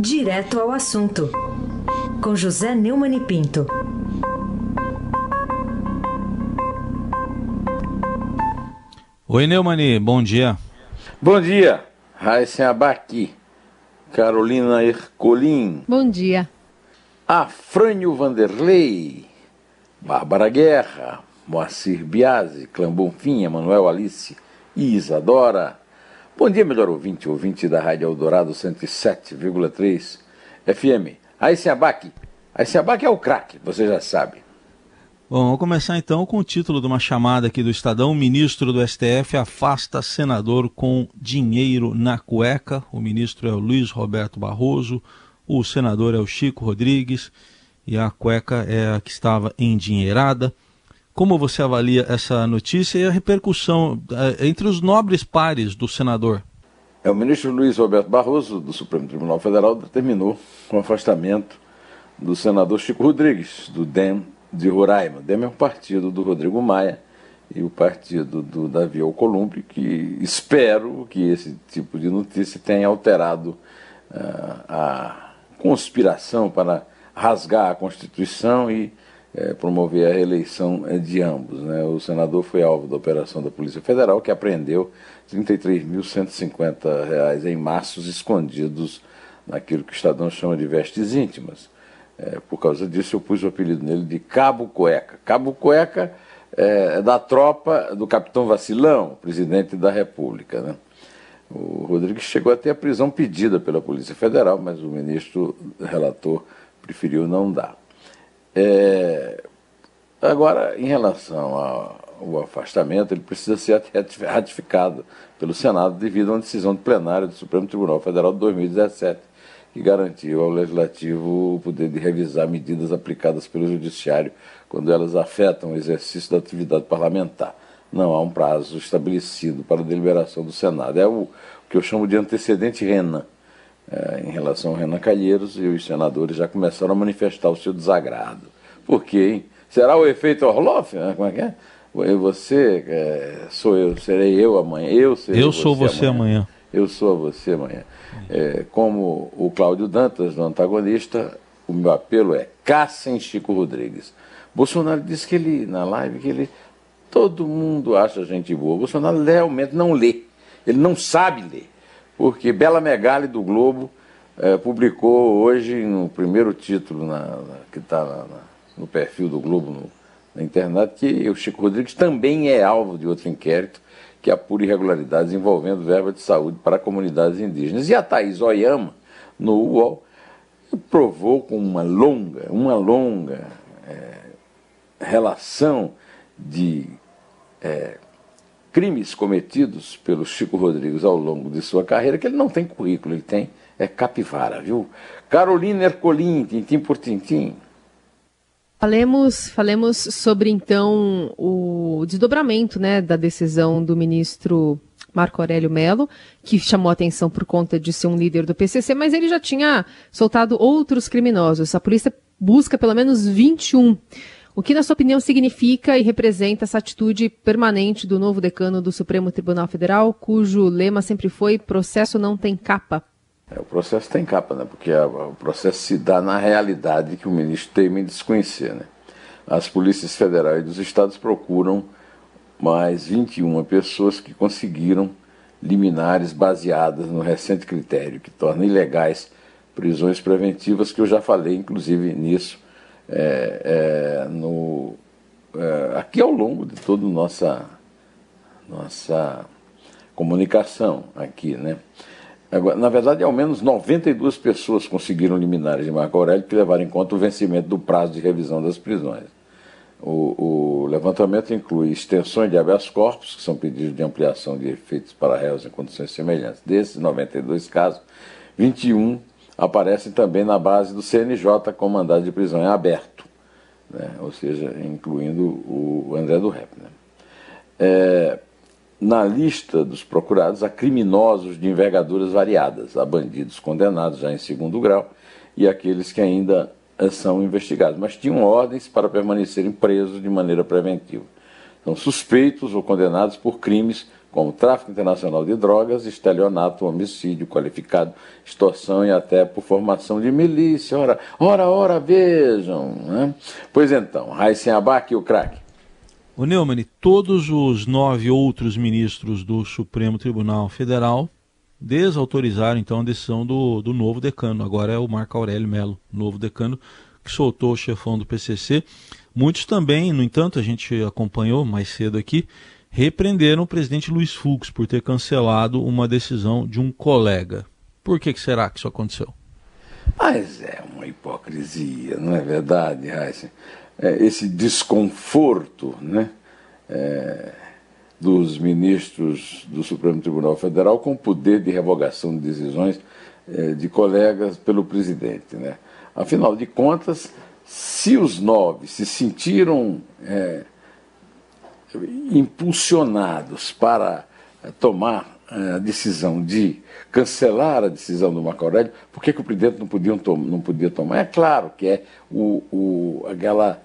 Direto ao assunto, com José Neumann e Pinto. Oi, Neumani, bom dia. Bom dia, Raíssa Abaqui, Carolina Ercolim. Bom dia. Afrânio Vanderlei, Bárbara Guerra, Moacir Biasi, Clã Bonfim, Emanuel Alice e Isadora. Bom dia, melhor ouvinte, ouvinte da Rádio Eldorado 107,3 FM. Raíssa Abac. Raíssa Abac é o craque, você já sabe. Bom, vamos começar então com o título de uma chamada aqui do Estadão. O ministro do STF afasta senador com dinheiro na cueca. O ministro é o Luiz Roberto Barroso, o senador é o Chico Rodrigues e a cueca é a que estava endinheirada. Como você avalia essa notícia e a repercussão eh, entre os nobres pares do senador? É, o ministro Luiz Roberto Barroso, do Supremo Tribunal Federal, determinou o afastamento do senador Chico Rodrigues, do DEM de Roraima. DEM é um partido do Rodrigo Maia e o partido do Davi Alcolumbre, que espero que esse tipo de notícia tenha alterado uh, a conspiração para rasgar a Constituição e uh, promover a reeleição de ambos. Né? O senador foi alvo da operação da Polícia Federal, que apreendeu R$ 33.150 em maços escondidos naquilo que o Estadão chama de vestes íntimas. É, por causa disso, eu pus o apelido nele de Cabo Cueca. Cabo Cueca é, é da tropa do capitão Vacilão, presidente da República. Né? O Rodrigues chegou até a prisão pedida pela Polícia Federal, mas o ministro relator preferiu não dar. É, agora, em relação ao afastamento, ele precisa ser ratificado pelo Senado devido a uma decisão de plenário do Supremo Tribunal Federal de 2017 que garantiu ao Legislativo o poder de revisar medidas aplicadas pelo Judiciário quando elas afetam o exercício da atividade parlamentar. Não há um prazo estabelecido para a deliberação do Senado. É o, que eu chamo de antecedente Renan. É, em relação ao Renan Calheiros, e os senadores já começaram a manifestar o seu desagrado. Por quê? Hein? Será o efeito Orloff? Né? Como é que é? Você, é, sou eu, serei eu amanhã. Eu, serei eu sou você, você amanhã. amanhã. Eu sou você amanhã. É, como o Cláudio Dantas, no antagonista, o meu apelo é caçem Chico Rodrigues. Bolsonaro disse que ele, na live, que ele. Todo mundo acha gente boa. Bolsonaro realmente não lê. Ele não sabe ler. Porque Bela Megali do Globo é, publicou hoje no primeiro título na, na, que está no perfil do Globo no, na internet que o Chico Rodrigues também é alvo de outro inquérito que apura irregularidades envolvendo verba de saúde para comunidades indígenas. E a Thaís Oyama, no UOL, provou com uma longa, uma longa é, relação de é, crimes cometidos pelo Chico Rodrigues ao longo de sua carreira, que ele não tem currículo, ele tem é capivara, viu? Carolina Ercolim, tintim por tintim. Falemos, falemos sobre então o desdobramento né, da decisão do ministro Marco Aurélio Melo, que chamou atenção por conta de ser um líder do PCC, mas ele já tinha soltado outros criminosos. A polícia busca pelo menos 21. O que, na sua opinião, significa e representa essa atitude permanente do novo decano do Supremo Tribunal Federal, cujo lema sempre foi processo não tem capa? É, o processo tem capa, né? porque a, o processo se dá na realidade que o ministro teme desconhecer. Né? As polícias federais dos estados procuram mais 21 pessoas que conseguiram liminares baseadas no recente critério que torna ilegais prisões preventivas, que eu já falei, inclusive, nisso é, é, no, é, aqui ao longo de toda a nossa, nossa comunicação aqui, né? Agora, na verdade, ao menos 92 pessoas conseguiram liminares de Marco Aurélio que levaram em conta o vencimento do prazo de revisão das prisões. O, o levantamento inclui extensões de habeas corpus, que são pedidos de ampliação de efeitos para réus em condições semelhantes. Desses 92 casos, 21 aparecem também na base do CNJ com mandado de prisão em aberto, né? ou seja, incluindo o André do Rep. Né? É, na lista dos procurados há criminosos de envergaduras variadas, há bandidos condenados já em segundo grau e aqueles que ainda são investigados, mas tinham ordens para permanecerem presos de maneira preventiva. São suspeitos ou condenados por crimes como tráfico internacional de drogas, estelionato, homicídio qualificado, extorsão e até por formação de milícia. Ora, ora, ora, vejam. Né? Pois então, Raíssen Abac e o craque. O Neumann, todos os nove outros ministros do Supremo Tribunal Federal desautorizaram então a decisão do, do novo decano. Agora é o Marco Aurélio Melo, novo decano, que soltou o chefão do PCC. Muitos também, no entanto, a gente acompanhou mais cedo aqui, repreenderam o presidente Luiz Fux por ter cancelado uma decisão de um colega. Por que, que será que isso aconteceu? Mas é uma hipocrisia, não é verdade, Heisen? é, esse desconforto né, é, dos ministros do Supremo Tribunal Federal com o poder de revogação de decisões é, de colegas pelo presidente. Né? Afinal de contas, se os nove se sentiram é, impulsionados para tomar a decisão de cancelar a decisão do Marco Aurélio, por que, que o presidente não podia, não podia tomar? É claro que é o, o, aquela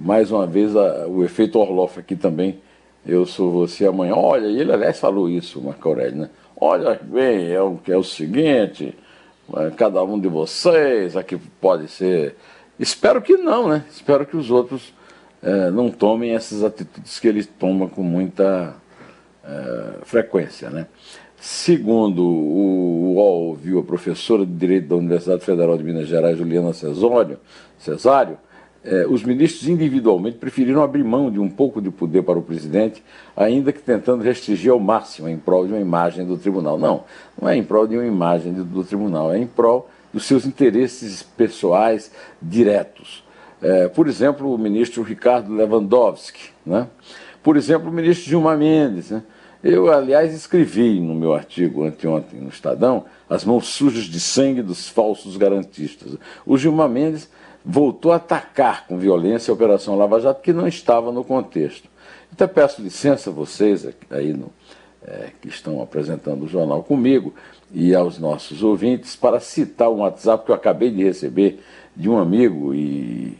mais uma vez a, o efeito Orloff aqui também. Eu sou você amanhã. Olha, ele aliás falou isso, Marco Aurélio, né? Olha bem, é o é o seguinte, é, cada um de vocês aqui pode ser. Espero que não, né? Espero que os outros é, não tomem essas atitudes que ele toma com muita é, frequência, né? Segundo o UOL viu a professora de Direito da Universidade Federal de Minas Gerais, Juliana Cesário, Cesário eh, os ministros individualmente preferiram abrir mão de um pouco de poder para o presidente, ainda que tentando restringir ao máximo em prol de uma imagem do tribunal. Não, não é em prol de uma imagem do tribunal, é em prol dos seus interesses pessoais diretos. Eh, por exemplo, o ministro Ricardo Lewandowski, né? por exemplo, o ministro Gilmar Mendes. Né? Eu, aliás, escrevi no meu artigo anteontem no Estadão as mãos sujas de sangue dos falsos garantistas. O Gilmar Mendes voltou a atacar com violência a Operação Lava Jato, que não estava no contexto. Então peço licença a vocês aí no, é, que estão apresentando o jornal comigo e aos nossos ouvintes para citar um WhatsApp que eu acabei de receber de um amigo e,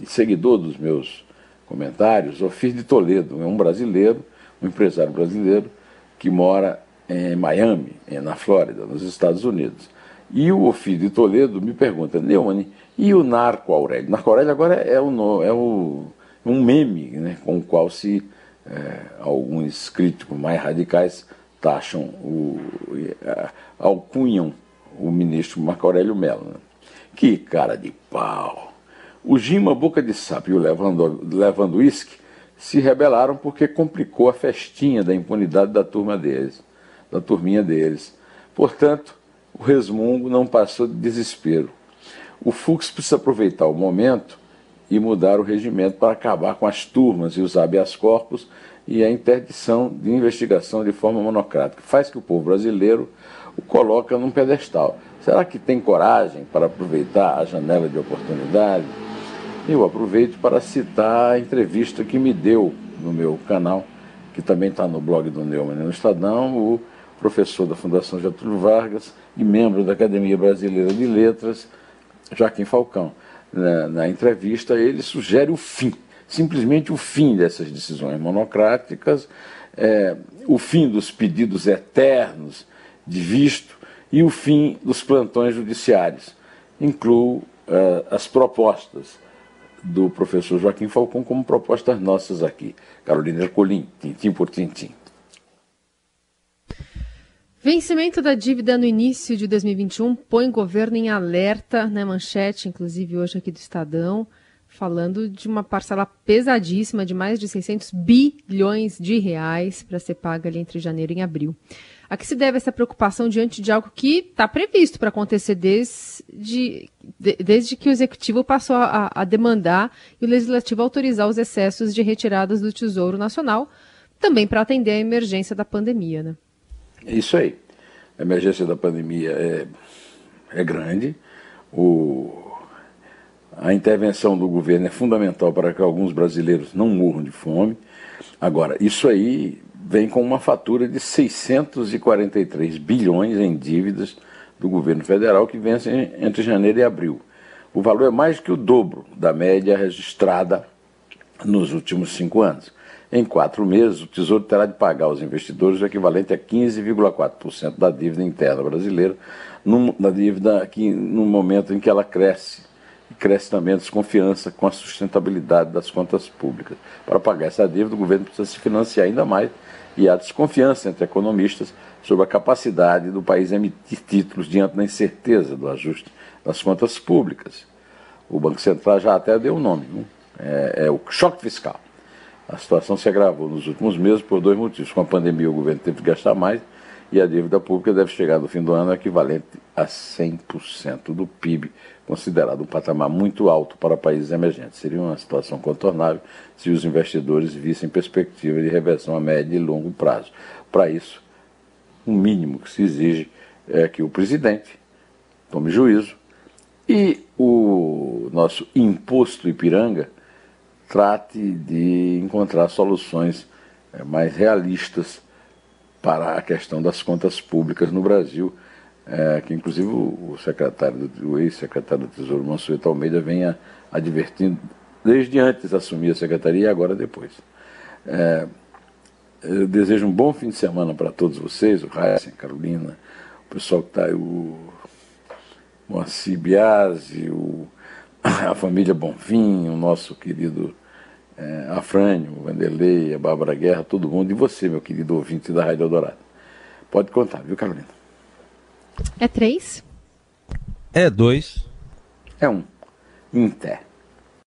e, seguidor dos meus comentários, Ofir de Toledo, é um brasileiro, um empresário brasileiro que mora em Miami, na Flórida, nos Estados Unidos. E o Ofir de Toledo me pergunta, Neumani, e o Narco Aurélio? Narco Aurélio agora é, o, é o, um meme né, com o qual se é, alguns críticos mais radicais taxam, o, alcunham o ministro Marco Aurélio Mello. Né? Que cara de pau! O Gima Boca de Sapo e o Levando Whisky se rebelaram porque complicou a festinha da impunidade da turma deles, da turminha deles. Portanto, o resmungo não passou de desespero. O Fux precisa aproveitar o momento e mudar o regimento para acabar com as turmas e os habeas corpus e a interdição de investigação de forma monocrática. Faz que o povo brasileiro o coloca num pedestal. Será que tem coragem para aproveitar a janela de oportunidade? Eu aproveito para citar a entrevista que me deu no meu canal, que também está no blog do Neumann no Estadão, o professor da Fundação Getúlio Vargas e membro da Academia Brasileira de Letras, Joaquim Falcão. Na, na, entrevista, ele sugere o fim, simplesmente o fim dessas decisões monocráticas, é, o fim dos pedidos eternos de visto e o fim dos plantões judiciários. Incluo é, as propostas do professor Joaquim Falcão como propostas nossas aqui. Carolina Ercolim, tintim por tintim. Vencimento da dívida no início de 2021 põe o governo em alerta, né? Manchete, inclusive hoje aqui do Estadão, falando de uma parcela pesadíssima de mais de 600 bilhões de reais para ser paga ali entre janeiro e abril. A que se deve essa preocupação diante de algo que está previsto para acontecer desde, de, desde que o Executivo passou a, a demandar e o Legislativo autorizar os excessos de retiradas do Tesouro Nacional, também para atender a emergência da pandemia, né? É isso aí. A emergência da pandemia é, é grande. O, a intervenção do governo é fundamental para que alguns brasileiros não morram de fome. Agora, isso aí vem com uma fatura de 643 bilhões em dívidas do governo federal que vence entre janeiro e abril. O valor é mais que o dobro da média registrada nos últimos cinco anos. Em quatro meses, o Tesouro terá de pagar aos investidores o equivalente a 15,4% da dívida interna brasileira, na dívida que, no momento em que ela cresce, e cresce também a desconfiança com a sustentabilidade das contas públicas. Para pagar essa dívida, o governo precisa se financiar ainda mais e há desconfiança entre economistas sobre a capacidade do país emitir títulos diante da incerteza do ajuste das contas públicas. O Banco Central já até deu o um nome, é, é o choque fiscal. A situação se agravou nos últimos meses por dois motivos. Com a pandemia, o governo teve que gastar mais e a dívida pública deve chegar no fim do ano equivalente a 100% do PIB, considerado um patamar muito alto para países emergentes. Seria uma situação contornável se os investidores vissem perspectiva de reversão a médio e longo prazo. Para isso, o mínimo que se exige é que o presidente tome juízo e o nosso imposto Ipiranga trate de encontrar soluções é, mais realistas para a questão das contas públicas no Brasil, é, que inclusive o secretário, o ex-secretário do Tesouro Mansueto Almeida venha advertindo desde antes de assumir a secretaria e agora depois. É, eu desejo um bom fim de semana para todos vocês, o Raíssa, Carolina, o pessoal que está aí, o Moacir Biasi, o a família Bonfim, o nosso querido é, Afrânio, o Vanderlei, a Bárbara Guerra, todo mundo, e você, meu querido ouvinte da Rádio Eldorado. Pode contar, viu, Carolina? É três? É dois. É um. Inter.